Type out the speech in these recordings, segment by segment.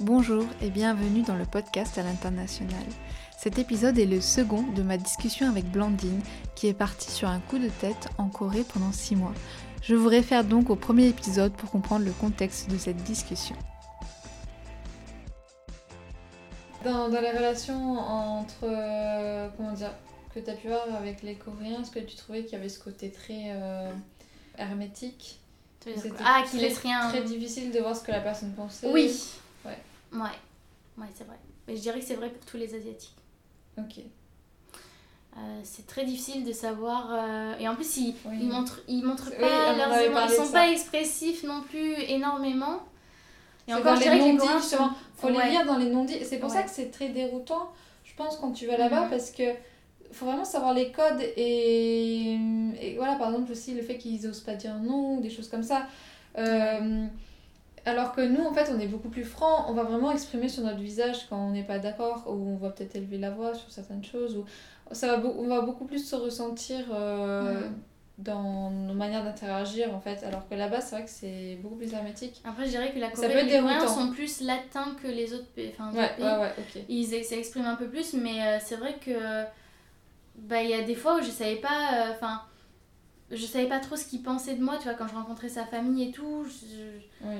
Bonjour et bienvenue dans le podcast à l'international. Cet épisode est le second de ma discussion avec Blandine qui est partie sur un coup de tête en Corée pendant 6 mois. Je vous réfère donc au premier épisode pour comprendre le contexte de cette discussion. Dans, dans les relations entre, euh, comment dire, que tu as pu avoir avec les Coréens, est-ce que tu trouvais qu'il y avait ce côté très euh, hermétique? Ah, qui laisse rien. Très difficile de voir ce que la personne pensait? Oui. Ouais. Ouais. C'est vrai. Mais je dirais que c'est vrai pour tous les Asiatiques. Ok. Euh, c'est très difficile de savoir. euh, Et en plus, ils, Oui. ils montrent, ils montrent pas leurs émotions. Ils sont pas expressifs non plus énormément. Et encore, je dirais que les Coréens sont- Faut les lire dans les non-dits. C'est pour ça que c'est très déroutant, je pense, quand tu vas là-bas, Mhm. parce que faut vraiment savoir les codes et, et voilà, par exemple, aussi le fait qu'ils osent pas dire non, des choses comme ça. Euh, alors que nous, en fait, on est beaucoup plus franc, on va vraiment exprimer sur notre visage quand on n'est pas d'accord, ou on va peut-être élever la voix sur certaines choses, ou ça va, on va beaucoup plus se ressentir euh, Mhm. dans nos manières d'interagir, en fait. Alors que là-bas, c'est vrai que c'est beaucoup plus hermétique. Après, je dirais que la Corée, les Coréens sont plus latins que les autres pays. Enfin, Ouais, pays. ouais, ils ex- s'expriment un peu plus mais euh, c'est vrai que bah il y a des fois où je savais pas euh, enfin je savais pas trop ce qu'il pensait de moi tu vois quand je rencontrais sa famille et tout je, Oui.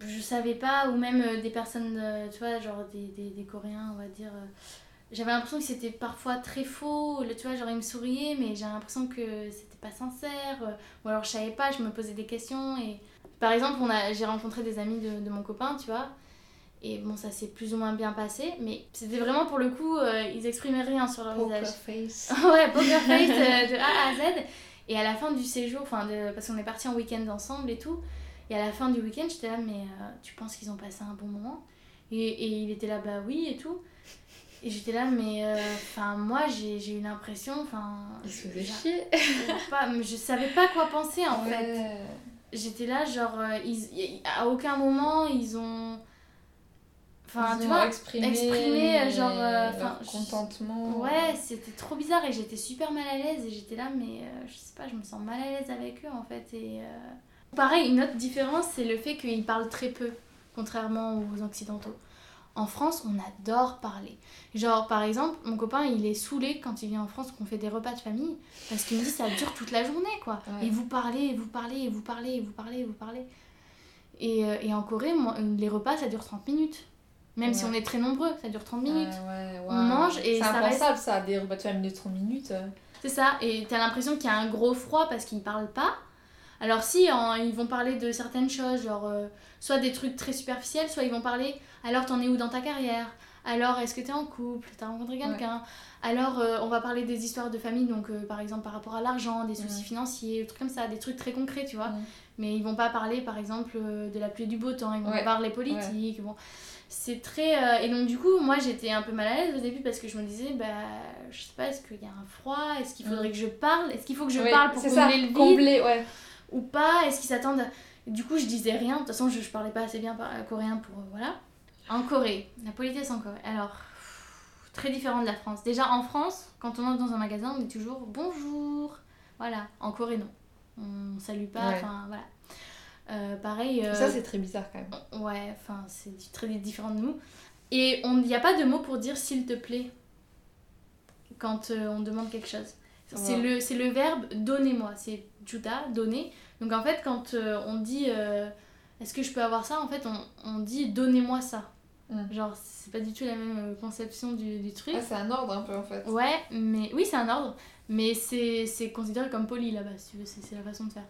Je savais pas ou même euh, des personnes euh, tu vois genre des, des, des coréens on va dire euh, j'avais l'impression que c'était parfois très faux tu vois genre ils me souriaient mais j'ai l'impression que c'était pas sincère ou alors je savais pas je me posais des questions et par exemple on a j'ai rencontré des amis de, de mon copain tu vois et bon, ça s'est plus ou moins bien passé, mais c'était vraiment pour le coup, euh, ils exprimaient rien sur leur Poker visage. face. ouais, poker face euh, de A à Z. Et à la fin du séjour, enfin, de, parce qu'on est partis en week-end ensemble et tout, et à la fin du week-end, j'étais là, mais euh, tu penses qu'ils ont passé un bon moment? Et, et il était là, bah oui et tout. Et j'étais là, mais euh, enfin, moi j'ai eu l'impression, enfin. Il se faisait chier. pas, mais je savais pas quoi penser en fait Ouais. j'étais là genre euh, ils, à aucun moment ils ont enfin Ils tu vois exprimé, exprimé, euh, genre, euh, leur contentement. ouais c'était trop bizarre et j'étais super mal à l'aise et j'étais là mais euh, je sais pas je me sens mal à l'aise avec eux en fait et euh, pareil une autre différence c'est le fait qu'ils parlent très peu contrairement aux occidentaux en France, on adore parler. Genre, par exemple, mon copain, il est saoulé quand il vient en France qu'on fait des repas de famille parce qu'il me dit ça dure toute la journée, quoi. Ouais. Et vous parlez, et vous parlez, et vous parlez, et vous parlez, et vous parlez. Et, euh, et en Corée, moi, les repas, ça dure 30 minutes. Même si on est très nombreux, ça dure 30 minutes. Ouais, On mange et C'est ça impensable ça, des repas de famille de 30 minutes. C'est ça, et t'as l'impression qu'il y a un gros froid parce qu'ils parlent pas. Alors si, en- ils vont parler de certaines choses, genre euh, soit des trucs très superficiels, soit ils vont parler alors t'en es où dans ta carrière? Alors est-ce que t'es en couple? T'as rencontré quelqu'un? Alors euh, on va parler des histoires de famille, donc euh, par exemple par rapport à l'argent, des soucis Ouais. financiers, des trucs comme ça, des trucs très concrets, tu vois. Ouais. Mais ils vont pas parler par exemple euh, de la pluie du beau temps, ils vont parler politique. Bon. C'est très. Et donc du coup, moi j'étais un peu mal à l'aise au début parce que je me disais, bah je sais pas, est-ce qu'il y a un froid? Est-ce qu'il faudrait Mm. que je parle? Est-ce qu'il faut que je parle pour combler ça, le vide? combler, ouais. Ou pas Est-ce qu'ils s'attendent Du coup, je disais rien. De toute façon, je, je parlais pas assez bien coréen pour. euh, voilà. En Corée, la politesse en Corée. Alors, pff, très différent de la France. Déjà, en France, quand on entre dans un magasin, on dit toujours bonjour. Voilà. En Corée, non. On salue pas. Ouais. Enfin, voilà. Euh, pareil. euh, Ça, c'est très bizarre quand même. Ouais, enfin, c'est très différent de nous. Et il n'y a pas de mot pour dire s'il te plaît quand euh, on demande quelque chose. C'est Ouais. le, le verbe donnez-moi, c'est juta, donner. Donc en fait, quand euh, on dit euh, est-ce que je peux avoir ça, en fait, on, on dit donnez-moi ça. Mm. Genre, c'est pas du tout la même euh, conception du, du truc. Ah, c'est un ordre un peu en fait. Ouais, mais oui, c'est un ordre, mais c'est c'est considéré comme poli là-bas, si tu veux, c'est la façon de faire.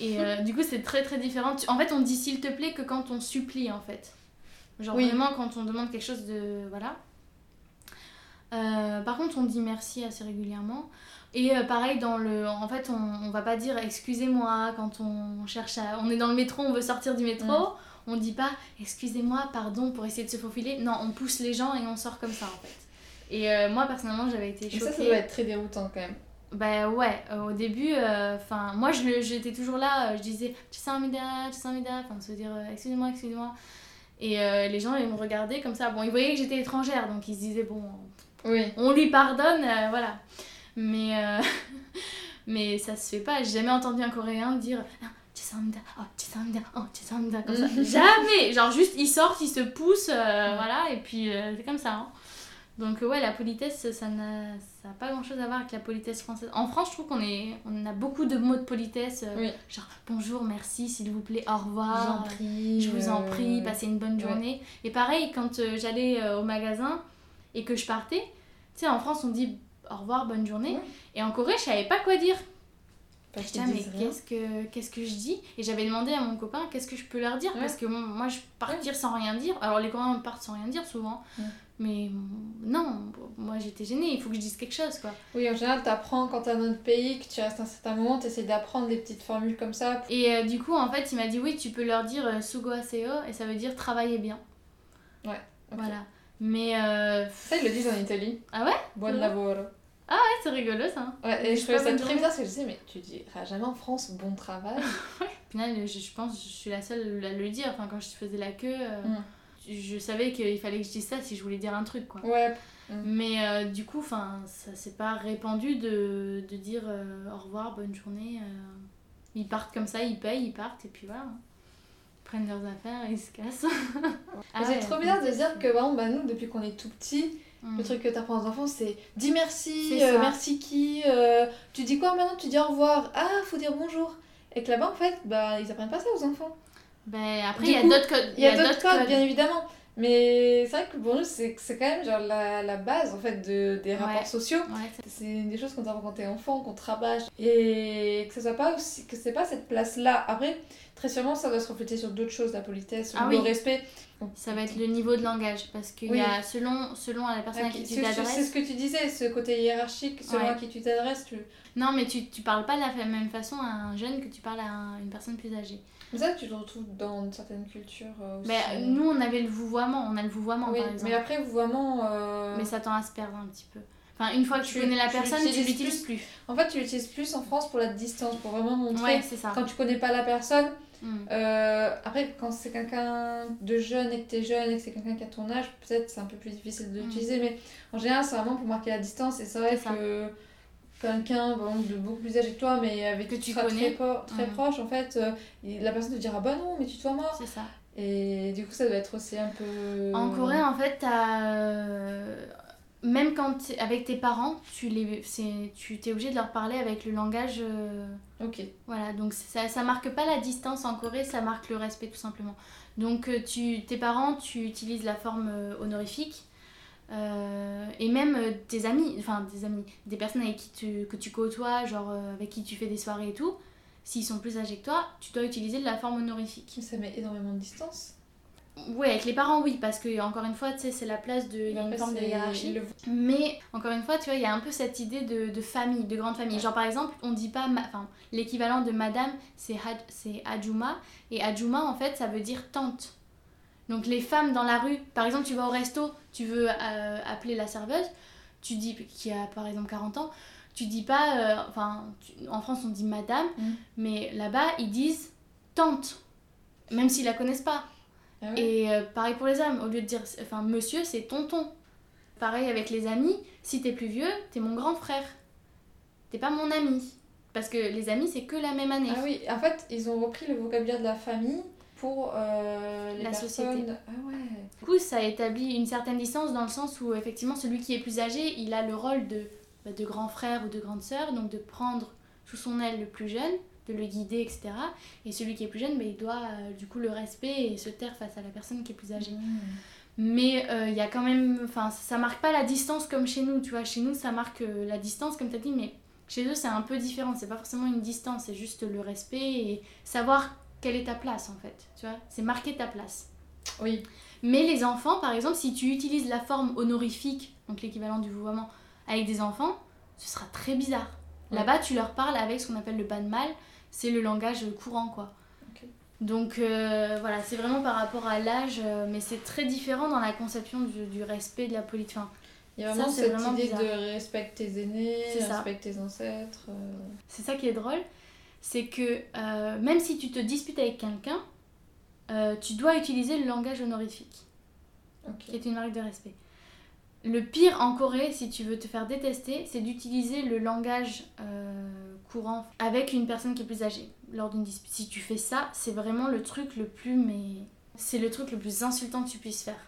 Et euh, du coup, c'est très très différent. En fait, on dit s'il te plaît que quand on supplie, en fait. Genre Oui. vraiment quand on demande quelque chose de. Voilà. Euh, par contre, on dit merci assez régulièrement. Et euh, pareil, dans le, en fait, on, on va pas dire excusez-moi quand on cherche à. On est dans le métro, on veut sortir du métro. Mm. On dit pas excusez-moi, pardon pour essayer de se faufiler. Non, on pousse les gens et on sort comme ça en fait. Et euh, moi personnellement, j'avais été Et choquée. ça, ça doit être très déroutant quand même. Bah ouais, euh, au début, enfin moi je le- j'étais toujours là, euh, je disais Chisamida, Chisamida, enfin se dire euh, excusez-moi, excusez-moi. Et euh, les gens ils me regardaient comme ça. Bon, ils voyaient que j'étais étrangère, donc ils se disaient bon, Oui. on lui pardonne, euh, voilà. Mais, euh, mais ça se fait pas. J'ai jamais entendu un Coréen dire Ah, oh oh comme ça. Jamais Genre juste ils sortent, ils se poussent, euh, voilà, et puis euh, c'est comme ça. hein. Donc ouais, la politesse, ça n'a ça a pas grand chose à voir avec la politesse française. En France, je trouve qu'on est, on a beaucoup de mots de politesse, euh, Oui. genre bonjour, merci, s'il vous plaît, au vous revoir. en prie. Je vous en prie, passez une bonne ouais. journée. Et pareil, quand j'allais au magasin et que je partais, tu sais, en France, on dit au revoir, bonne journée. Ouais. Et en Corée, je savais pas quoi dire. Parce ah, mais qu'est-ce que, qu'est-ce que je dis? Et j'avais demandé à mon copain, qu'est-ce que je peux leur dire? Ouais. Parce que bon, moi, je partir sans rien dire. Alors, les Coréens partent sans rien dire souvent. Ouais. Mais non, moi, j'étais gênée. Il faut que je dise quelque chose, quoi. Oui, en général, t'apprends quand t'es dans notre pays, que tu restes un certain moment, t'essaies d'apprendre des petites formules comme ça. Et euh, du coup, en fait, il m'a dit, oui, tu peux leur dire euh, sugo aseo, et ça veut dire travailler bien. Ok. Voilà. Mais, euh, Ça, ils le disent en Italie. ah ouais? Buon Ouais. Lavoro. Ouais, c'est rigolo, ça. Ouais, et je trouvais ça très bizarre parce que je disais, mais tu diras jamais en France bon travail. Au final, je, je pense je suis la seule à le dire. Enfin, quand je faisais la queue, euh, Mm. je savais qu'il fallait que je dise ça si je voulais dire un truc, quoi. Ouais. Mais euh, du coup, enfin, ça c'est pas répandu de, de dire euh, au revoir, bonne journée. Ils partent comme ça, ils payent, ils partent, et puis voilà. Ils prennent leurs affaires et ils se cassent. Ah c'est ouais, trop bizarre de dire que, exemple, bah, nous, depuis qu'on est tout petit, Mm. le truc que t'apprends aux enfants, c'est dis merci, euh, merci qui, euh, tu dis quoi maintenant? Tu dis au revoir, ah, faut dire bonjour. Et que là-bas, en fait, bah, ils apprennent pas ça aux enfants. Ben, après, il y a d'autres codes. Il y a d'autres codes, bien évidemment. Mais c'est vrai que pour nous, c'est c'est quand même genre la, la base en fait de, des rapports sociaux. Ouais, c'est- des choses qu'on t'apprend quand t'es enfant, qu'on te rabâche. Et que ce soit pas aussi, que c'est pas cette place-là. Après, très sûrement, ça doit se refléter sur d'autres choses, la politesse, Ah oui. le respect. ça va être le niveau de langage. Parce qu'il Oui. y a, selon, selon la personne à qui tu c'est ce t'adresses. que tu disais, ce côté hiérarchique, selon Ouais. à qui tu t'adresses. Tu... Non, mais tu, tu parles pas de la même façon à un jeune que tu parles à un- une personne plus âgée. C'est ça que tu te retrouves dans certaines cultures euh, aussi. Mais nous, on avait le vouvoiement, on a le vouvoiement oui, par exemple. mais après, vraiment. euh, Mais ça tend à se perdre un petit peu. Enfin, une fois que tu, Tu- connais la personne, tu l'utilises plus. En fait, tu l'utilises plus en France pour la distance, pour vraiment montrer. Ouais, c'est ça. Quand tu connais pas la personne, Mm. Euh, après, quand c'est quelqu'un de jeune et que t'es jeune et que c'est quelqu'un qui a ton âge, peut-être c'est un peu plus difficile de Mm. l'utiliser, mais en général, c'est vraiment pour marquer la distance. Et c'est vrai que quelqu'un de beaucoup plus âgé que toi, mais avec Que qui tu seras connais. très, po- très Mm. proche, en fait, euh, la personne te dira Bah non, mais tu te moi. C'est ça. Et du coup, ça doit être aussi un peu. En Corée, en fait, t'as. Même quand avec tes parents, tu les, tu t'es obligé de leur parler avec le langage. euh, Ok. Voilà, donc ça, ça marque pas la distance en Corée, ça marque le respect tout simplement. Donc euh, tu, tes parents, tu utilises la forme euh, honorifique. euh, et même tes amis, enfin des amis, des personnes avec qui tu, que tu côtoies, genre avec qui tu fais des soirées et tout, s'ils sont plus âgés que toi, tu dois utiliser de la forme honorifique. Ça met énormément de distance. Ouais, avec les parents, oui, parce que encore une fois, tu sais, c'est la place de. Il y a une Après, forme de c'est- hiérarchie. le- Mais encore une fois, tu vois, il y a un peu cette idée de, de famille, de grande famille. Genre par exemple, on dit pas, ma- enfin, l'équivalent de madame, c'est ajuma, et ajuma en fait, ça veut dire tante. Donc les femmes dans la rue, par exemple, tu vas au resto, tu veux euh, appeler la serveuse, tu dis qui a par exemple 40 ans, tu dis pas, euh, enfin, tu- en France on dit madame, Mm. mais là-bas ils disent tante, même s'ils la connaissent pas. Ah ouais Et euh, pareil pour les hommes, au lieu de dire enfin monsieur, c'est tonton. Pareil avec les amis, si t'es plus vieux, t'es mon grand frère. T'es pas mon ami. Parce que les amis, c'est que la même année. Ah oui, en fait, ils ont repris le vocabulaire de la famille pour euh, les La personnes. société. Ah ouais. Du coup, ça établit une certaine distance dans le sens où effectivement celui qui est plus âgé, il a le rôle de, bah, de grand frère ou de grande sœur, donc de prendre sous son aile le plus jeune, de le guider, etc. Et celui qui est plus jeune, bah, il doit euh, du coup le respect et se taire face à la personne qui est plus âgée. Mais euh, il y a quand même. Enfin, ça marque pas la distance comme chez nous, tu vois. Chez nous, ça marque euh, la distance, comme tu as dit, mais chez eux, c'est un peu différent. C'est pas forcément une distance, c'est juste le respect et savoir quelle est ta place, en fait. Tu vois, c'est marquer ta place. Oui. Mais les enfants, par exemple, si tu utilises la forme honorifique, donc l'équivalent du vouvoiement, avec des enfants, ce sera très bizarre. Là-bas, tu leur parles avec ce qu'on appelle le ban mal, c'est le langage courant, quoi. Donc euh, voilà, c'est vraiment par rapport à l'âge, euh, mais c'est très différent dans la conception du, du respect de la politique. Enfin, Il y a Ça, vraiment c'est cette vraiment idée bizarre. de respecter tes aînés, C'est ça. respecter tes ancêtres. euh. c'est ça qui est drôle, c'est que euh, même si tu te disputes avec quelqu'un, tu dois utiliser le langage honorifique. Qui est une marque de respect. Le pire en Corée, si tu veux te faire détester, c'est d'utiliser le langage courant avec une personne qui est plus âgée. lors d'une dispute. Si tu fais ça, c'est vraiment le truc le plus. Mais c'est le truc le plus insultant que tu puisses faire.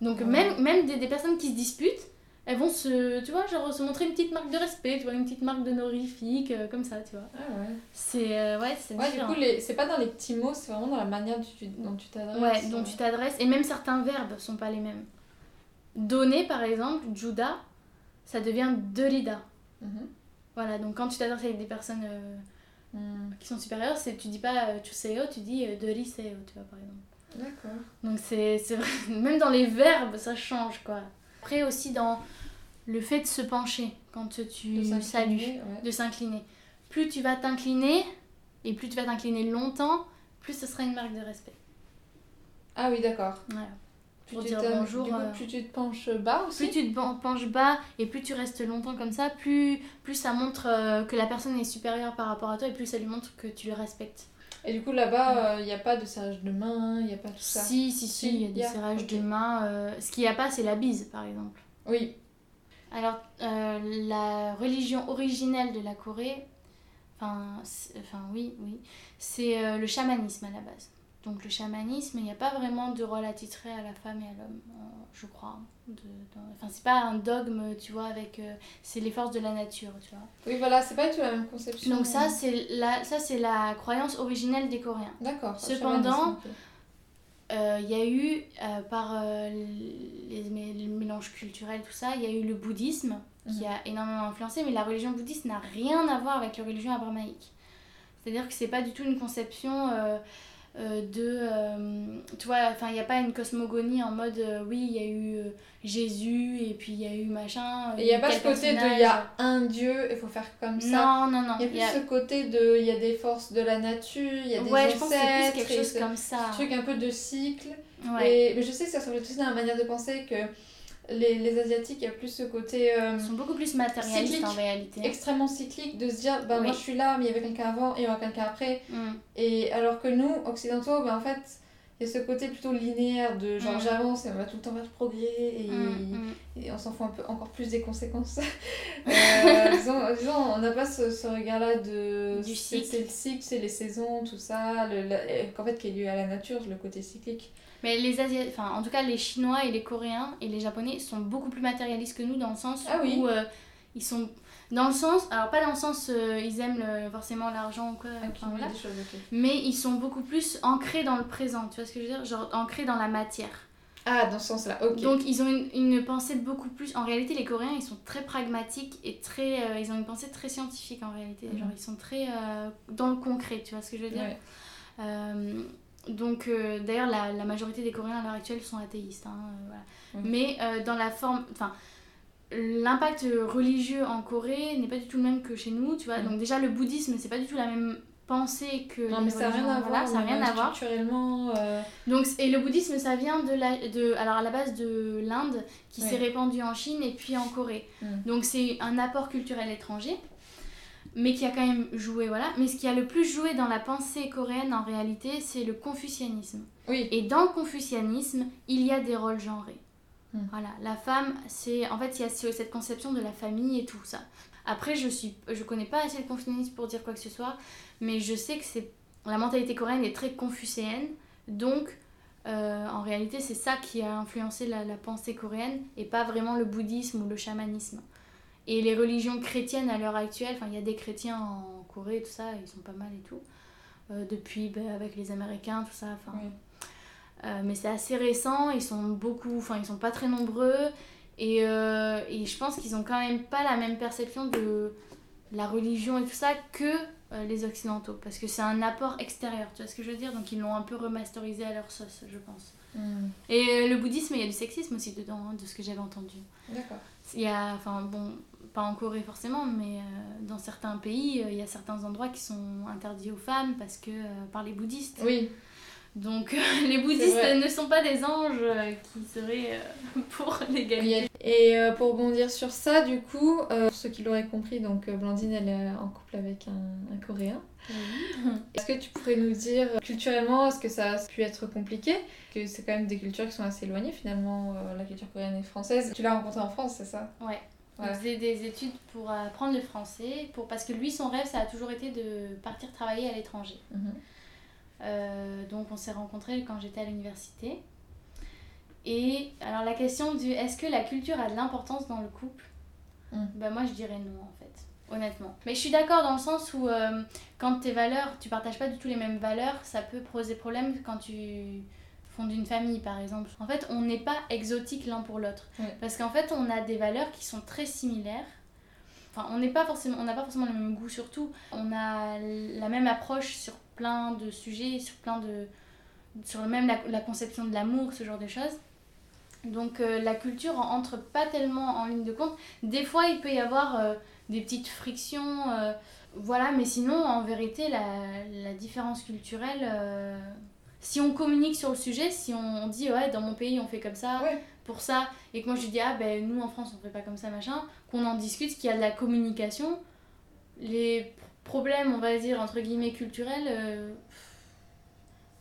Donc, Ouais. même, même des, des personnes qui se disputent, elles vont se. Tu vois, genre se montrer une petite marque de respect, tu vois, une petite marque d'honorifique, euh, comme ça, tu vois. Ah ouais. C'est. euh, ouais, c'est Ouais, du coup, les... c'est pas dans les petits mots, c'est vraiment dans la manière dont tu, t'adresses. Ouais, dont tu t'adresses. Et même certains verbes sont pas les mêmes. Donner, par exemple, Judah, ça devient Delida. Mhm. Voilà, donc quand tu t'adresses avec des personnes euh, Hmm. qui sont supérieures, c'est, tu dis pas euh, Chuseo, tu dis euh, Doriseo, tu vois, par exemple. D'accord. Donc c'est, c'est vrai, même dans les verbes, ça change, quoi. Après aussi dans le fait de se pencher quand tu De salues, ouais. de s'incliner. Plus tu vas t'incliner, et plus tu vas t'incliner longtemps, plus ce sera une marque de respect. Ah oui, d'accord. Voilà. Plus Pour tu dire te- bonjour, Du coup, euh, plus tu te penches bas aussi. Plus tu te pen- penches bas et plus tu restes longtemps comme ça, plus, plus ça montre euh, que la personne est supérieure par rapport à toi et plus ça lui montre que tu le respectes. Et du coup, là-bas, il n'y a pas de serrage de main, il n'y a pas tout ça. Si, si, si, il y a des serrages ok. de main. euh, ce qu'il n'y a pas, c'est la bise, par exemple. Oui. Alors, euh, la religion originelle de la Corée, enfin, oui, oui, c'est euh, le chamanisme à la base. Donc le chamanisme, il n'y a pas vraiment de rôle attitré à la femme et à l'homme, euh, je crois. De, dans- Enfin, c'est pas un dogme, tu vois, avec... euh, c'est les forces de la nature, tu vois. Oui, voilà, c'est pas du tout la même conception. Donc ça, c'est la, ça, c'est la croyance originelle des Coréens. D'accord. Cependant. Euh, Il y a eu, euh, par les, les mélanges culturels, tout ça, il y a eu le bouddhisme qui Mhm. a énormément influencé, mais la religion bouddhiste n'a rien à voir avec la religion abrahamaïque. C'est-à-dire que c'est pas du tout une conception euh, euh, de. euh, tu vois, enfin, il n'y a pas une cosmogonie en mode euh, oui, il y a eu euh, Jésus et puis il y a eu machin. Il n'y a eu pas ce côté de il y a un dieu, il faut faire comme ça. Non, non, non. Il y a plus y a- ce côté de il y a des forces de la nature, il y a des Ouais, je pense que ancêtres, plus quelque chose comme ça. ce truc un peu de cycle. Ouais. Et, mais je sais que ça se reflète aussi dans la manière de penser que les, les Asiatiques, il y a plus ce côté euh, Ils sont beaucoup plus matérialistes Cyclique. en réalité. extrêmement cyclique de se dire bah, moi je suis là, mais il y avait quelqu'un avant et il y aura quelqu'un après. Mm. Et alors que nous, occidentaux, bah, en fait, il y a ce côté plutôt linéaire de genre Mm. j'avance et on va tout le temps vers le progrès et, Mm, et on s'en fout un peu encore plus des conséquences. Euh, disons, disons, on n'a pas ce, ce regard-là de. Du c'est- cycle. C'est le cycle, c'est les saisons, tout ça, le, la- qu'en fait qui est lié à la nature, le côté cyclique. Mais les Asiatiques, enfin en tout cas les Chinois et les Coréens et les Japonais sont beaucoup plus matérialistes que nous dans le sens Ah oui. où euh, ils sont dans le sens, alors pas dans le sens euh, ils aiment le- forcément l'argent ou quoi, enfin, Accumuler voilà, des choses, ok. mais ils sont beaucoup plus ancrés dans le présent, tu vois ce que je veux dire, genre ancrés dans la matière. Ah, dans ce sens-là, ok. Donc ils ont une, une pensée beaucoup plus. En réalité, les Coréens, ils sont très pragmatiques et très. euh, ils ont une pensée très scientifique en réalité. Mhm. Genre ils sont très euh, dans le concret, tu vois ce que je veux dire? Ouais. Euh, donc euh, d'ailleurs la, la majorité des Coréens à l'heure actuelle sont athéistes. hein, euh, voilà. Oui. Mais euh, dans la forme, enfin l'impact religieux en Corée n'est pas du tout le même que chez nous, tu vois. Mhm. Donc déjà le bouddhisme c'est pas du tout la même pensée que Non, mais ça n'a rien à voilà, voir. ça rien à voir. Euh, Donc, et le bouddhisme, ça vient de la, de, alors à la base de l'Inde, qui Ouais. s'est répandu en Chine et puis en Corée. Mm. Donc c'est un apport culturel étranger, mais qui a quand même joué, voilà. Mais ce qui a le plus joué dans la pensée coréenne, en réalité, c'est le confucianisme. Oui. Et dans le confucianisme, il y a des rôles genrés. Mm. Voilà, la femme, c'est... En fait, il y a ce- cette conception de la famille et tout ça. Après, je suis, je connais pas assez le confucianisme pour dire quoi que ce soit, mais je sais que c'est la mentalité coréenne est très confucéenne, donc euh, en réalité c'est ça qui a influencé la, la pensée coréenne et pas vraiment le bouddhisme ou le chamanisme. Et les religions chrétiennes à l'heure actuelle, enfin il y a des chrétiens en Corée, tout ça, ils sont pas mal et tout, Euh, depuis ben, avec les Américains, tout ça, enfin. Oui. Euh, mais c'est assez récent, ils sont beaucoup, enfin ils sont pas très nombreux et, euh, et je pense qu'ils ont quand même pas la même perception de la religion et tout ça que les occidentaux parce que c'est un apport extérieur, tu vois ce que je veux dire? Donc ils l'ont un peu remasterisé à leur sauce, je pense. Hmm, Et le bouddhisme, il y a du sexisme aussi dedans, hein, de ce que j'avais entendu. D'accord. Il y a, enfin bon, pas en Corée forcément, mais euh, dans certains pays, euh, il y a certains endroits qui sont interdits aux femmes parce que euh, par les bouddhistes. Oui. Donc les bouddhistes ne sont pas des anges qui seraient pour l'égalité. Et pour rebondir sur ça, du coup, pour ceux qui l'auraient compris, donc Blandine, elle est en couple avec un, un Coréen. Est-ce que tu pourrais nous dire, culturellement, est-ce que ça a pu être compliqué? Que c'est quand même des cultures qui sont assez éloignées finalement, la culture coréenne et française. Tu l'as rencontré en France, c'est ça? Ouais. Il faisait des études pour apprendre le français, pour, parce que lui, son rêve, ça a toujours été de partir travailler à l'étranger. Mhm. Euh, donc on s'est rencontrés quand j'étais à l'université. Et alors la question du est-ce que la culture a de l'importance dans le couple? Mm. Ben moi je dirais non en fait, honnêtement. Mais je suis d'accord dans le sens où euh, quand tes valeurs, tu partages pas du tout les mêmes valeurs, ça peut poser problème quand tu fondes une famille par exemple. En fait on n'est pas exotique l'un pour l'autre. Parce qu'en fait on a des valeurs qui sont très similaires. Enfin, on n'est pas forcément, on n'a pas forcément le même goût sur tout. On a la même approche sur plein de sujets, sur plein de, sur même la, la conception de l'amour, ce genre de choses. Donc euh, la culture entre pas tellement en ligne de compte. Des fois, il peut y avoir euh, des petites frictions, euh, voilà, mais sinon, en vérité, la, la différence culturelle, si on communique sur le sujet, si on dit, ouais, dans mon pays, on fait comme ça, Ouais. pour ça, et que moi je lui dis, ah ben nous en France, on fait pas comme ça, machin, qu'on en discute, qu'il y a de la communication, les problèmes, on va dire, entre guillemets, culturels, euh,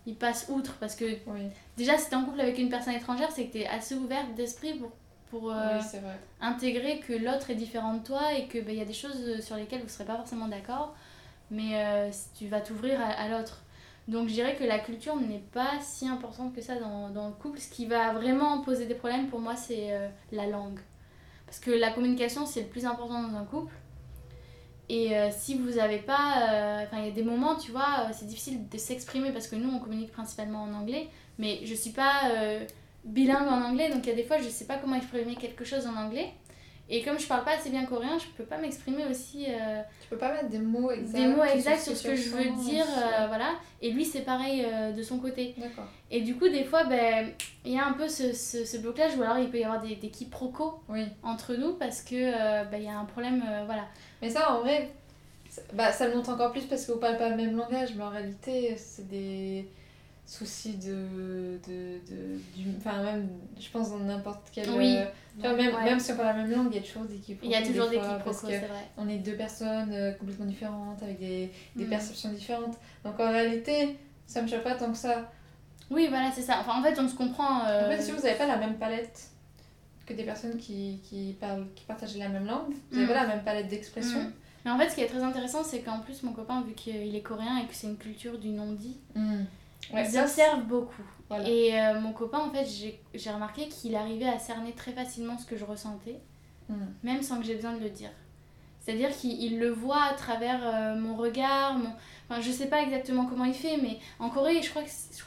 ils passent outre parce que Oui, Déjà, si t'es en couple avec une personne étrangère, c'est que t'es assez ouverte d'esprit pour, pour euh, oui intégrer que l'autre est différent de toi et qu'il y a des choses sur lesquelles vous serez pas forcément d'accord, mais euh, tu vas t'ouvrir à, à l'autre. Donc je dirais que la culture n'est pas si importante que ça dans, dans le couple. Ce qui va vraiment poser des problèmes pour moi, c'est euh, la langue. Parce que la communication, c'est le plus important dans un couple. Et euh, si vous avez pas. euh, Enfin, il y a des moments, tu vois, c'est difficile de s'exprimer parce que nous, on communique principalement en anglais. Mais je suis pas bilingue en anglais, donc il y a des fois, je sais pas comment exprimer quelque chose en anglais. Et comme je parle pas assez bien coréen, je peux pas m'exprimer aussi euh, Tu peux pas mettre des mots exacts. des mots sur exacts sur ce que je veux dire, euh, voilà. Et lui, c'est pareil euh, de son côté. D'accord. Et du coup, des fois, ben, il y a un peu ce, ce, ce blocage, ou alors il peut y avoir des, des quiproquos Oui. entre nous parce que euh, ben, il y a un problème, voilà. Mais ça, en vrai, ça- bah, ça le montre encore plus parce qu'on parle pas le même langage, mais en réalité, c'est des soucis de. de, de du, enfin, même, je pense, dans n'importe quel. Oui. euh, même, Ouais. même si on parle la même langue, il y a toujours des quiproquos. Il y a toujours des parce quiproquos, c'est vrai. On est deux personnes euh, complètement différentes, avec des, des Mm. perceptions différentes. Donc en réalité, ça me choque pas tant que ça. Oui, voilà, c'est ça. Enfin, en fait, on se comprend. euh, En fait, si vous n'avez pas la même palette que des personnes qui, qui, parlent, qui partagent la même langue, vous n'avez Mm. pas la même palette d'expression. Mm. Mais en fait, ce qui est très intéressant, c'est qu'en plus, mon copain, vu qu'il est coréen et que c'est une culture du non-dit. Ouais, ils observent beaucoup. Voilà. Et euh, mon copain, en fait, j'ai remarqué qu'il arrivait à cerner très facilement ce que je ressentais, Mm. même sans que j'ai besoin de le dire. C'est-à-dire qu'il il le voit à travers euh, mon regard, mon... Enfin, je sais pas exactement comment il fait, mais en Corée, je crois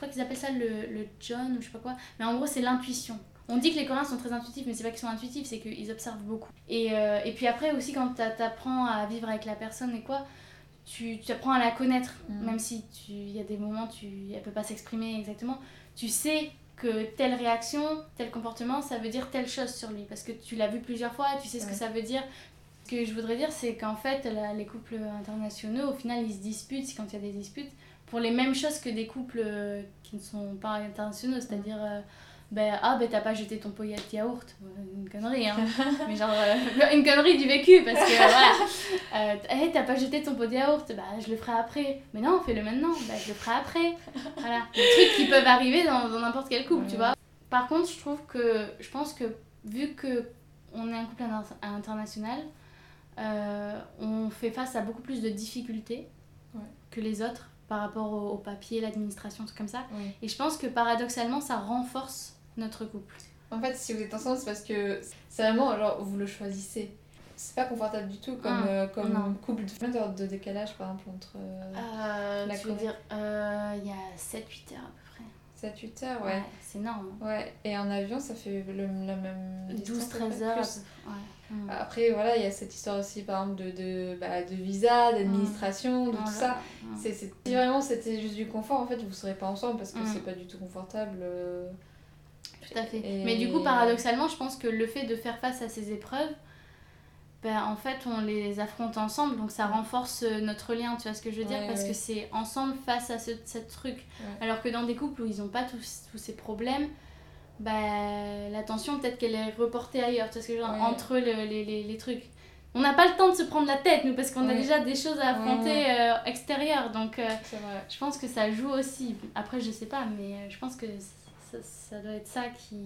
qu'ils appellent ça le, le John ou je sais pas quoi. Mais en gros, c'est l'intuition. On dit que les Coréens sont très intuitifs, mais c'est pas qu'ils sont intuitifs, c'est qu'ils observent beaucoup. Et, euh, et puis après aussi, quand t'a- t'apprends à vivre avec la personne et quoi, tu, tu apprends à la connaître, Mm. même si tu- il y a des moments tu elle peut pas s'exprimer exactement. Tu sais que telle réaction, tel comportement, ça veut dire telle chose sur lui parce que tu l'as vu plusieurs fois, tu sais ce que ça veut dire. Ce que je voudrais dire, c'est qu'en fait, la- les couples internationaux, au final, ils se disputent quand il y a des disputes pour les mêmes choses que des couples euh, qui ne sont pas internationaux, c'est-à-dire. euh, ben, ah, ben t'as pas jeté ton pot de yaourt. Une connerie, hein. Mais genre, euh, une connerie du vécu, parce que voilà. Euh, hey, t'as pas jeté ton pot de yaourt, bah je le ferai après. Mais non, fais-le maintenant, bah je le ferai après. Voilà. Des trucs qui peuvent arriver dans n'importe quel couple, tu vois. Par contre, je trouve que, je pense que vu que on est un couple inter- international, euh, on fait face à beaucoup plus de difficultés Ouais. que les autres par rapport au, au papier, l'administration, tout comme ça. Et je pense que paradoxalement, ça renforce notre couple. En fait, si vous êtes ensemble, c'est parce que c'est vraiment, genre, vous le choisissez. C'est pas confortable du tout comme, Ah, euh, comme non. couple de combien d'heures de décalage, par exemple, entre euh, Euh, La tu veux dire, euh, il y a 7-8 heures à peu près. 7-8 heures, ouais. c'est énorme. Ouais, et en avion, ça fait le, la même distance, 12-13 à peu près, heures. Ouais. Mm. Après, voilà, il y a cette histoire aussi, par exemple, de, de, bah, de visa, d'administration, de Oh tout ça. Mm. C'est, c'est- Si vraiment c'était juste du confort, en fait, vous serez pas ensemble parce que Mm. c'est pas du tout confortable. euh. Tout à fait. Et- Mais du coup, paradoxalement, je pense que le fait de faire face à ces épreuves, ben, en fait, on les affronte ensemble, donc ça renforce euh, notre lien, tu vois ce que je veux dire? Ouais, Parce ouais. que c'est ensemble face à ce, ce truc. Ouais. Alors que dans des couples où ils n'ont pas tous, tous ces problèmes, ben, la tension, peut-être qu'elle est reportée ailleurs, tu vois ce que je veux dire? Entre le- les, les, les trucs. On n'a pas le temps de se prendre la tête, nous, parce qu'on a déjà des choses à affronter euh, extérieures, donc... euh, je pense que ça joue aussi. Après, je sais pas, mais euh, je pense que ça, ça doit être ça qui.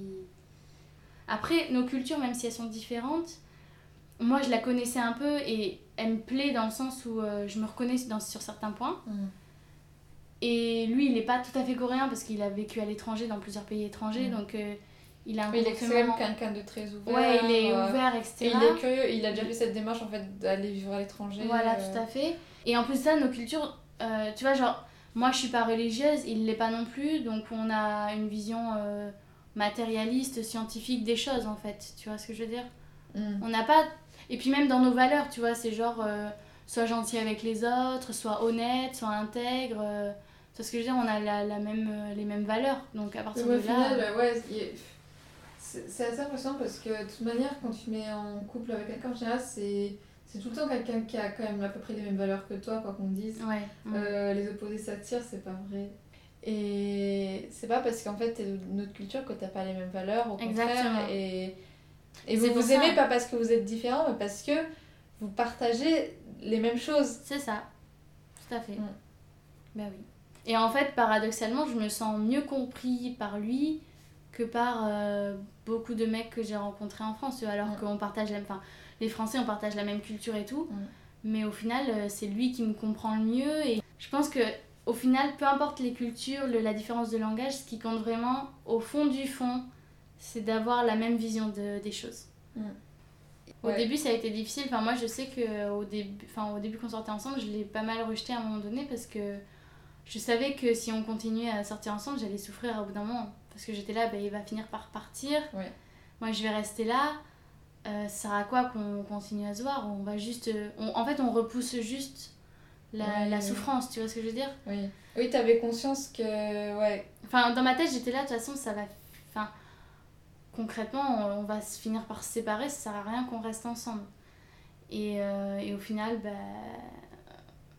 Après, nos cultures, même si elles sont différentes, moi je la connaissais un peu et elle me plaît dans le sens où euh, je me reconnais dans, sur certains points. Mm. Et lui, il n'est pas tout à fait coréen parce qu'il a vécu à l'étranger, dans plusieurs pays étrangers, Mm. donc euh, il a un Mais il est quand comportement- même quelqu'un de très ouvert. Ouais, il est euh, ouvert, Et etc. il est curieux, il a déjà fait cette démarche en fait d'aller vivre à l'étranger. Voilà, euh, tout à fait. Et en plus de ça, nos cultures, euh, tu vois, genre, moi je suis pas religieuse, il l'est pas non plus, donc on a une vision euh, matérialiste, scientifique des choses en fait, tu vois ce que je veux dire? Mm. On n'a pas. Et puis même dans nos valeurs, tu vois, c'est genre, euh, sois gentil avec les autres, sois honnête, sois intègre. euh, tu vois ce que je veux dire? On a la, la même, euh, les mêmes valeurs, donc à partir de au là. final, euh, ouais, c'est assez impressionnant parce que de toute manière, quand tu mets en couple avec quelqu'un, en général, c'est c'est tout le temps quelqu'un qui a quand même à peu près les mêmes valeurs que toi, quoi qu'on dise. Ouais. Euh, les opposés s'attirent, c'est pas vrai. Et c'est pas parce qu'en fait t'es de notre culture que t'as pas les mêmes valeurs, au contraire. Exactement. Et, Et vous vous ça. aimez pas parce que vous êtes différents, mais parce que vous partagez les mêmes choses. C'est ça, tout à fait. Mm. Bah oui. Et en fait, paradoxalement, je me sens mieux compris par lui que par euh, beaucoup de mecs que j'ai rencontrés en France, alors Mm. qu'on partage la enfin, les Français, on partage la même culture et tout. Mm. Mais au final, euh, c'est lui qui me comprend le mieux. Et je pense que au final, peu importe les cultures, le- la différence de langage, ce qui compte vraiment, au fond du fond, c'est d'avoir la même vision de, des choses. Au Ouais. début, ça a été difficile. Enfin, moi, je sais qu'au début, enfin, au début qu'on sortait ensemble, je l'ai pas mal rejeté à un moment donné parce que je savais que si on continuait à sortir ensemble, j'allais souffrir au bout d'un moment. Parce que j'étais là, bah, il va finir par partir. Ouais. Moi, je vais rester là. Euh, ça sert à quoi qu'on continue à se voir On va juste. euh, on- en fait, on repousse juste la, la souffrance, tu vois ce que je veux dire Oui, oui t'avais conscience que. Ouais. Enfin, dans ma tête, j'étais là, de toute façon, ça va. Enfin, concrètement, on, on va se finir par se séparer, ça sert à rien qu'on reste ensemble. Et, euh, et au final, bah.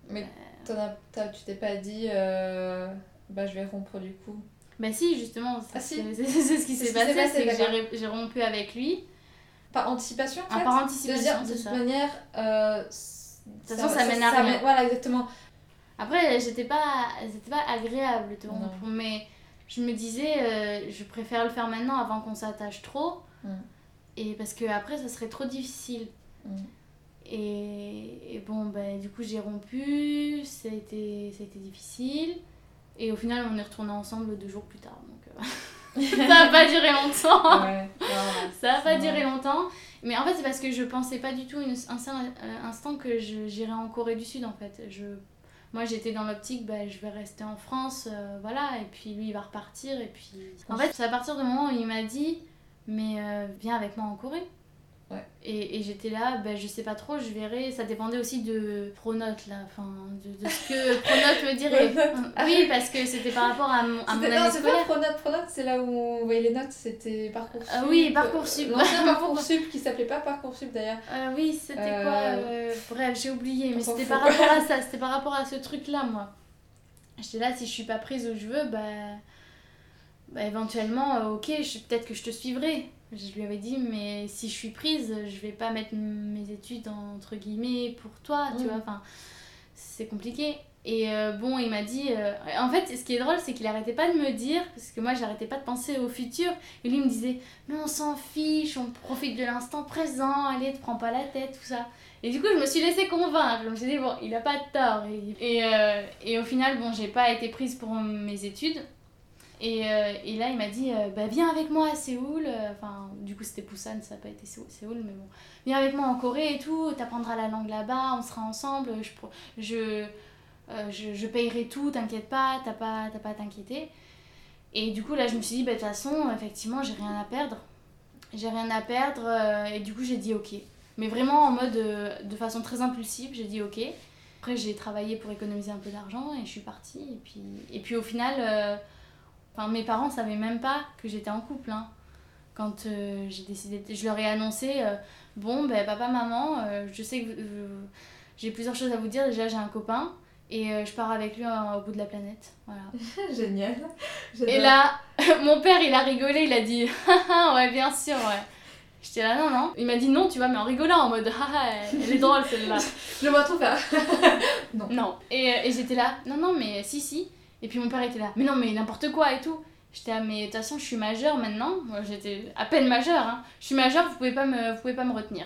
Mais t'en as- t'as- tu t'es pas dit. euh, Bah, je vais rompre du coup. Bah, si, justement, c'est Ah, si. ce qui s'est passé, c'est que j'ai rompu avec lui. Par anticipation en Ah, fait par De anticipation, dire, de toute ça. manière. euh, façon, ça mène à ça rien. Voilà, exactement. Après, j'étais pas, c'était pas agréable de mais je me disais, euh, je préfère le faire maintenant avant qu'on s'attache trop. Mm. Et parce que après, ça serait trop difficile. Mm. Et, et bon, bah, du coup, j'ai rompu, ça a, été, ça a été difficile. Et au final, on est retourné ensemble deux jours plus tard. Donc, euh, ça a pas duré longtemps. Ouais. Ça a pas duré longtemps. Mais en fait, c'est parce que je pensais pas du tout une- un euh, instant que j'irais en Corée du Sud, en fait. Je, moi, j'étais dans l'optique, bah, je vais rester en France, euh, voilà, et puis lui, il va repartir. Et puis... En fait, c'est à partir du moment où il m'a dit, mais euh, viens avec moi en Corée. Ouais. Et, et j'étais là, bah, je sais pas trop, je verrai. Ça dépendait aussi de Pronote, là, enfin, de, de ce que Pronote me dirait. Oui, parce que c'était par rapport à mon, à mon C'était- non, année c'est pas Pronote. Pronote, c'est là où on voyait les notes, c'était Parcoursup. Ah oui, Parcoursup. L'ancien Parcoursup qui s'appelait pas Parcoursup d'ailleurs. Euh, oui, c'était Euh, quoi euh, Bref, j'ai oublié, mais c'était par rapport à ça, c'était par rapport à ce truc-là, moi. J'étais là, si je suis pas prise où je veux, bah, bah éventuellement, euh, ok, peut-être que je te suivrai. Je lui avais dit, mais si je suis prise, je vais pas mettre mes études entre guillemets pour toi, tu Mm. vois, enfin, c'est compliqué. Et euh, bon, il m'a dit. euh, En fait, ce qui est drôle, c'est qu'il arrêtait pas de me dire, parce que moi, j'arrêtais pas de penser au futur. Et lui, il me disait Mais on s'en fiche, on profite de l'instant présent, allez, te prends pas la tête, tout ça. Et du coup, je me suis laissée convaincre. Je me suis dit Bon, il a pas de tort. Et, et, euh, et au final, bon, j'ai pas été prise pour mes études. Et, euh, et là, il m'a dit euh, Bah, viens avec moi à Séoul. Euh, Enfin, du coup, c'était Busan, ça n'a pas été Séoul, Séoul, mais bon. Viens avec moi en Corée et tout, t'apprendras la langue là-bas, on sera ensemble. Je. je je, je payerai tout, t'inquiète pas, t'as pas, pas à t'inquiéter. Et du coup, là, je me suis dit, bah, de toute façon, effectivement, j'ai rien à perdre. J'ai rien à perdre, et du coup, j'ai dit ok. Mais vraiment en mode, de façon très impulsive, j'ai dit ok. Après, j'ai travaillé pour économiser un peu d'argent, et je suis partie. Et puis, et puis au final, enfin, mes parents savaient même pas que j'étais en couple. hein. Quand euh, j'ai décidé, je leur ai annoncé, euh, bon, ben, papa, maman, euh, je sais que j'ai plusieurs choses à vous dire. Déjà, j'ai un copain. Et je pars avec lui euh, au bout de la planète. Voilà. Génial. Et là, mon père, il a rigolé, il a dit ouais, bien sûr, ouais. J'étais là, non, non. Il m'a dit non, tu vois, mais en rigolant, en mode Haha, elle est drôle celle-là. Je vois tout faire. non. Et, euh, et j'étais là, non, non, mais si, si. Et puis mon père était là, mais non, mais n'importe quoi et tout. J'étais là, mais de toute façon, je suis majeure maintenant. Moi, j'étais à peine majeure, hein. Je suis majeure, vous pouvez pas me, vous pouvez pas me retenir.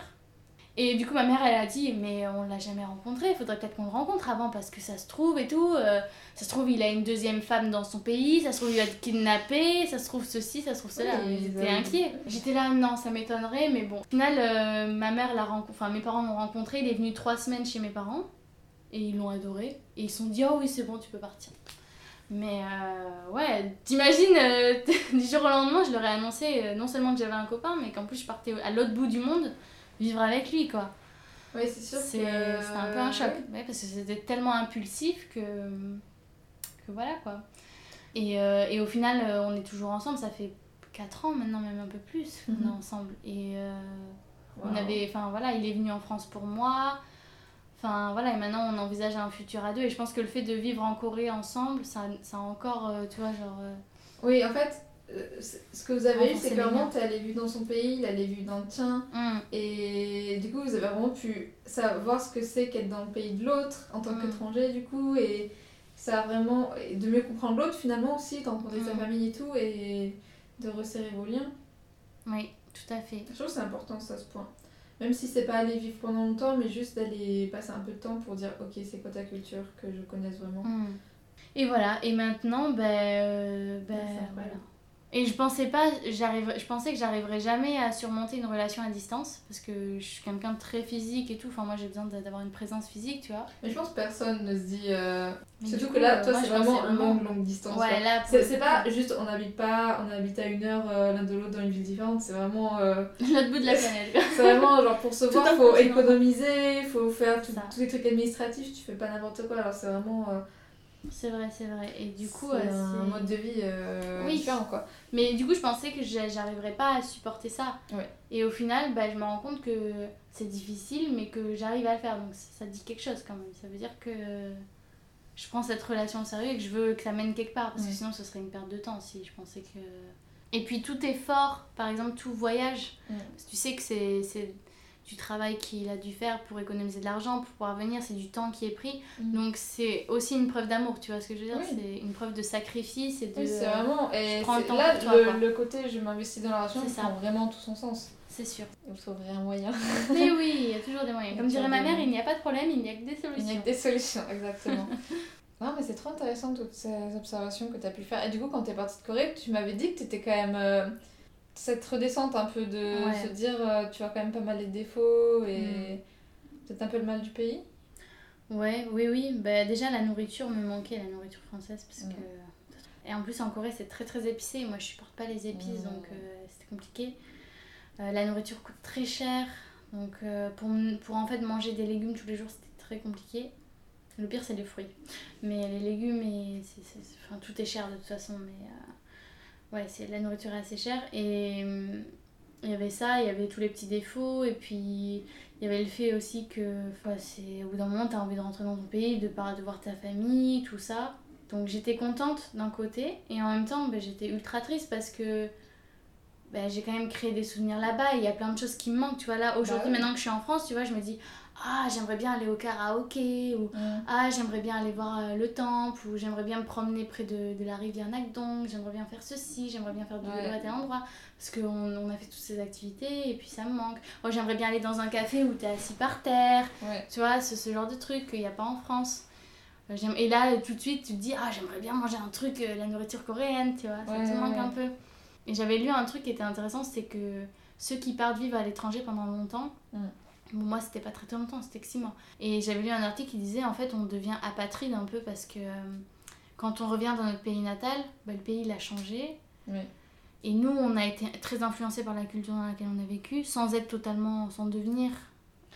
Et du coup, ma mère, elle a dit, mais on l'a jamais rencontré, il faudrait peut-être qu'on le rencontre avant parce que ça se trouve et tout. euh, ça se trouve, il a une deuxième femme dans son pays, ça se trouve, il va être kidnappé, ça se trouve ceci, ça se trouve cela. Oui, J'étais inquiet. J'étais là, non, ça m'étonnerait, mais bon. Au final, euh, ma mère l'a rencontré, enfin, mes parents l'ont rencontré, il est venu trois semaines chez mes parents et ils l'ont adoré. Et ils se sont dit, oh oui, c'est bon, tu peux partir. Mais euh, ouais, t'imagines, euh, du jour au lendemain, je leur ai annoncé euh, non seulement que j'avais un copain, mais qu'en plus je partais à l'autre bout du monde vivre avec lui, quoi. Oui, c'est sûr C'est un peu un choc, ouais, parce que c'était tellement impulsif que, que voilà, quoi. Et, et au final, on est toujours ensemble, ça fait 4 ans maintenant, même un peu plus, qu'on Mhm. est ensemble. Et on avait, enfin voilà, il est venu en France pour moi. Enfin voilà, et maintenant on envisage un futur à deux. Et je pense que le fait de vivre en Corée ensemble, ça, ça a encore, euh, tu vois, genre. euh, Oui, en fait, euh, ce que vous avez eu, c'est que vraiment, t'es allé vivre dans son pays, il allait vivre dans le tien. hum, Et du coup, vous avez vraiment pu savoir ce que c'est qu'être dans le pays de l'autre en tant Mm. qu'étranger, du coup, et ça a vraiment. et de mieux comprendre l'autre finalement aussi, de rencontrer sa Mm. famille et tout, et de resserrer vos liens. oui, tout à fait. Je trouve que c'est important ça, ce point. Même si c'est pas aller vivre pendant longtemps, mais juste d'aller passer un peu de temps pour dire ok, c'est quoi ta culture, que je connaisse vraiment. Hmm. Et voilà, et maintenant, ben, euh, c'est voilà. Et je pensais pas, je pensais que j'arriverais jamais à surmonter une relation à distance parce que je suis quelqu'un de très physique et tout. Enfin, moi j'ai besoin d'a- d'avoir une présence physique, tu vois. Mais je pense que personne ne se dit. euh, Surtout que là, euh, toi, c'est vraiment longue, longue distance. Ouais, là, C'est c'est pas juste on habite pas, on habite à une heure euh, l'un de l'autre dans une ville différente, c'est vraiment. euh, l'autre bout de la planète. c'est vraiment genre pour se voir, faut économiser, faut faire tous les trucs administratifs, tu fais pas n'importe quoi, alors c'est vraiment. C'est vrai, c'est vrai. Et du coup, c'est euh, un mode de vie euh, Oui. différent quoi. Mais du coup, je pensais que j'a- j'arriverais pas à supporter ça. Ouais. Et au final, bah, je me rends compte que c'est difficile, mais que j'arrive à le faire. Donc ça, ça dit quelque chose quand même. Ça veut dire que je prends cette relation au sérieux et que je veux que ça mène quelque part. Parce Ouais. que sinon, ce serait une perte de temps si je pensais que. Et puis tout effort, par exemple, tout voyage, Ouais. parce que tu sais que c'est c'est du travail qu'il a dû faire pour économiser de l'argent, pour pouvoir venir, c'est du temps qui est pris. Mhm. Donc c'est aussi une preuve d'amour, tu vois ce que je veux dire? Oui. C'est une preuve de sacrifice et de. Oui, c'est vraiment. Et je prends le temps là, toi, le, le côté je m'investis dans la relation C'est ça. prend vraiment tout son sens. C'est sûr. Il trouverez un moyen. Mais oui, il y a toujours des moyens. Comme dirait ma mère, il n'y a pas de problème, il n'y a que des Il n'y a solutions. que des solutions, exactement. non, mais c'est trop intéressant toutes ces observations que tu as pu faire. Et du coup, quand tu es partie de Corée, tu m'avais dit que tu étais quand même. euh, cette redescente un peu de Ouais. se dire euh, tu vois quand même pas mal les défauts et Mm. peut-être un peu le mal du pays. Ouais, oui, oui. Bah, déjà, la nourriture me manquait, la nourriture française, parce que... Et en plus, en Corée, c'est très très épicé. Moi, je supporte pas les épices, donc euh, c'était compliqué. Euh, la nourriture coûte très cher. Donc, euh, pour, pour en fait manger des légumes tous les jours, c'était très compliqué. Le pire, c'est les fruits. Mais les légumes, et c'est- enfin, tout est cher de toute façon. Mais ouais, c'est, la nourriture est assez chère. Et hum, il y avait ça, il y avait tous les petits défauts. Et puis, il y avait le fait aussi que, c'est, au bout d'un moment, tu as envie de rentrer dans ton pays, de, de voir ta famille, tout ça. Donc j'étais contente d'un côté. Et en même temps, ben, j'étais ultra triste parce que ben, j'ai quand même créé des souvenirs là-bas. et Il y a plein de choses qui me manquent. Tu vois, là, aujourd'hui, Bah ouais. maintenant que je suis en France, tu vois, je me dis, ah, j'aimerais bien aller au karaoké. Ou ah, j'aimerais bien aller voir euh, le temple, ou j'aimerais bien me promener près de, de la rivière Nakdong, j'aimerais bien faire ceci, j'aimerais bien faire du vélo Ouais. à tel endroit, parce qu'on on a fait toutes ces activités, et puis ça me manque. Oh, j'aimerais bien aller dans un café où t'es assis par terre, Ouais. tu vois, ce, ce genre de truc qu'il n'y a pas en France. Euh, Et là, tout de suite, tu te dis, ah, j'aimerais bien manger un truc, euh, la nourriture coréenne, tu vois, ça Ouais, te manque un peu. Et j'avais lu un truc qui était intéressant, c'est que ceux qui partent vivre à l'étranger pendant longtemps, Mm. Bon, moi c'était pas très très longtemps, c'était que 6 mois. Et j'avais lu un article qui disait, en fait, on devient apatride un peu parce que euh, quand on revient dans notre pays natal, bah, le pays il a changé. Oui. Et nous, on a été très influencés par la culture dans laquelle on a vécu, sans être totalement, sans devenir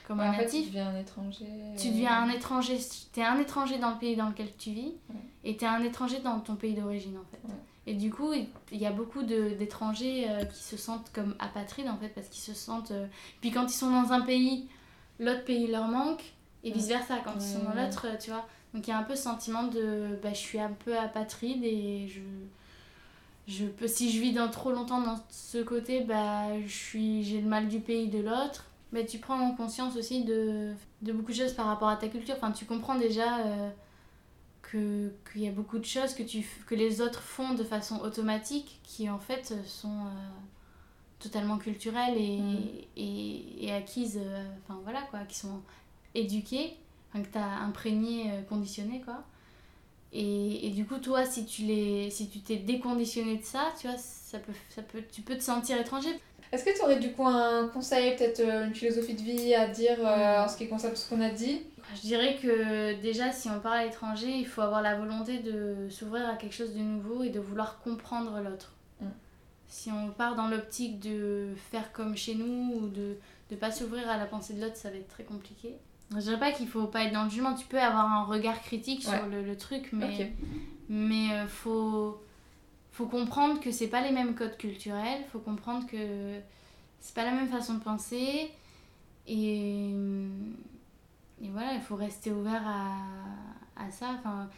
comme Ouais, un en fait, tu natif. deviens un étranger. Tu euh, deviens un étranger, t'es un étranger dans le pays dans lequel tu vis, Ouais. et t'es un étranger dans ton pays d'origine en fait. Ouais. Et du coup, il y a beaucoup d'étrangers euh, qui se sentent comme apatrides en fait, parce qu'ils se sentent. euh, Puis quand ils sont dans un pays, l'autre pays leur manque, et vice versa, quand ils sont dans Ouais. l'autre, tu vois. Donc il y a un peu ce sentiment de bah, je suis un peu apatride et je. Je peux, si je vis dans trop longtemps dans ce côté, bah, j'ai le mal du pays de l'autre. Mais tu prends conscience aussi de, de beaucoup de choses par rapport à ta culture. Enfin, tu comprends déjà euh, que qu'il y a beaucoup de choses que, tu, que les autres font de façon automatique qui en fait sont euh, totalement culturelles et, Mm. et, et acquises euh, enfin, voilà quoi, qui sont éduqués, enfin, que tu as imprégné, euh, conditionné quoi. Et, et, du coup, toi, si tu les, si tu t'es déconditionné de ça, tu vois, ça peut, ça peut, tu peux te sentir étranger. Est-ce que tu aurais du coup un conseil, peut-être euh, une philosophie de vie à dire euh, en ce qui concerne ce qu'on a dit? Je dirais que déjà, si on part à l'étranger, il faut avoir la volonté de s'ouvrir à quelque chose de nouveau et de vouloir comprendre l'autre. Mm. Si on part dans l'optique de faire comme chez nous ou de ne pas s'ouvrir à la pensée de l'autre, ça va être très compliqué. Je dirais pas qu'il faut pas être dans le jugement, tu peux avoir un regard critique Ouais. sur le, le truc, mais Ok. mais euh, faut faut comprendre que c'est pas les mêmes codes culturels, faut comprendre que c'est pas la même façon de penser et voilà, il faut rester ouvert à, à ça. Enfin,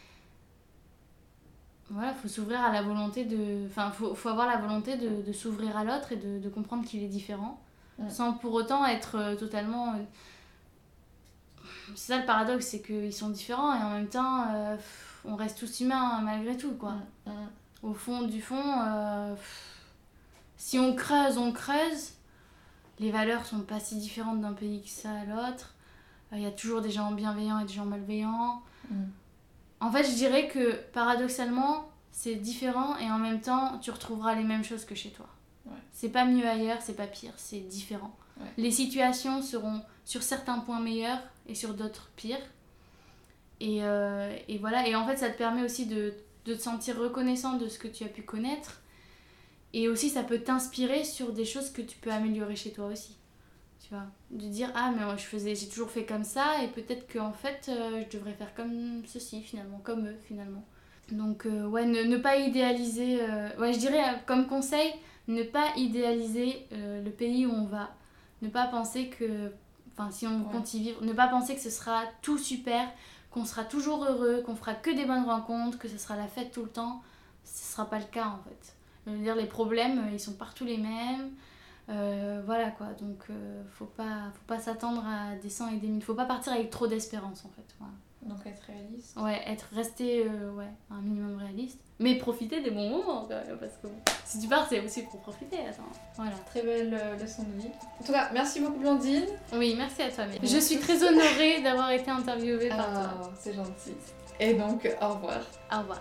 voilà, faut s'ouvrir à la volonté de. Enfin, faut, faut avoir la volonté de, de s'ouvrir à l'autre et de, de comprendre qu'il est différent, sans pour autant être euh, totalement. euh, C'est ça le paradoxe, c'est qu'ils sont différents et en même temps, euh, on reste tous humains malgré tout, quoi. Au fond du fond, euh, si on creuse, on creuse. Les valeurs sont pas si différentes d'un pays que ça à l'autre. Euh, Il y a toujours des gens bienveillants et des gens malveillants. Mm. En fait, je dirais que paradoxalement, c'est différent et en même temps, tu retrouveras les mêmes choses que chez toi. Ouais. C'est pas mieux ailleurs, c'est pas pire, c'est différent. Ouais. Les situations seront sur certains points meilleurs et sur d'autres pires. Et, euh, et voilà, et en fait, ça te permet aussi de, de te sentir reconnaissant de ce que tu as pu connaître. Et aussi, ça peut t'inspirer sur des choses que tu peux améliorer chez toi aussi. Tu vois, de dire ah mais moi je faisais j'ai toujours fait comme ça et peut-être qu'en fait euh, je devrais faire comme ceci finalement comme eux finalement. Donc euh, ouais ne, ne pas idéaliser euh, ouais je dirais comme conseil ne pas idéaliser le pays où on va. Ne pas penser que enfin si on Ouais. compte y vivre ne pas penser que ce sera tout super qu'on sera toujours heureux qu'on fera que des bonnes rencontres que ce sera la fête tout le temps. Ce sera pas le cas en fait. Je veux dire les problèmes ils sont partout les mêmes euh, voilà quoi, donc euh, faut pas, faut pas s'attendre à des 100 et des 1000. Faut pas partir avec trop d'espérance en fait. Voilà. Donc être réaliste. Ouais, être resté euh, ouais, un minimum réaliste. Mais profiter des bons moments quand même, parce que si tu pars, c'est aussi pour profiter. Attends. Voilà. Très belle euh, leçon de vie. En tout cas, merci beaucoup Blandine. Oui, merci à toi. Mais je suis très honorée d'avoir été interviewée par toi. Ah, c'est gentil. Et donc, au revoir. Au revoir.